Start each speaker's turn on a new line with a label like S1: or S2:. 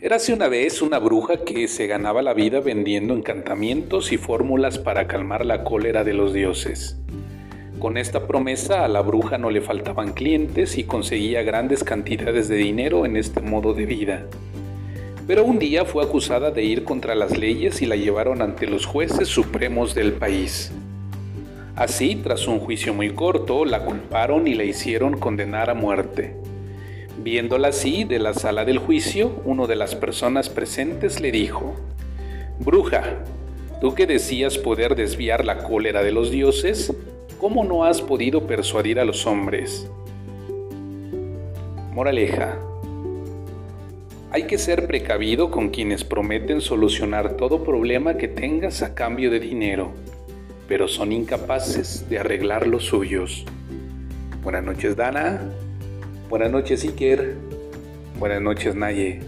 S1: Érase una vez una bruja que se ganaba la vida vendiendo encantamientos y fórmulas para calmar la cólera de los dioses. Con esta promesa a la bruja no le faltaban clientes y conseguía grandes cantidades de dinero en este modo de vida. Pero un día fue acusada de ir contra las leyes y la llevaron ante los jueces supremos del país. Así, tras un juicio muy corto, la culparon y la hicieron condenar a muerte. Viéndola así de la sala del juicio, uno de las personas presentes le dijo, Bruja, tú que decías poder desviar la cólera de los dioses, ¿cómo no has podido persuadir a los hombres? Moraleja. Hay que ser precavido con quienes prometen solucionar todo problema que tengas a cambio de dinero, pero son incapaces de arreglar los suyos. Buenas noches, Dana. Buenas noches, Iker. Buenas noches, Naye.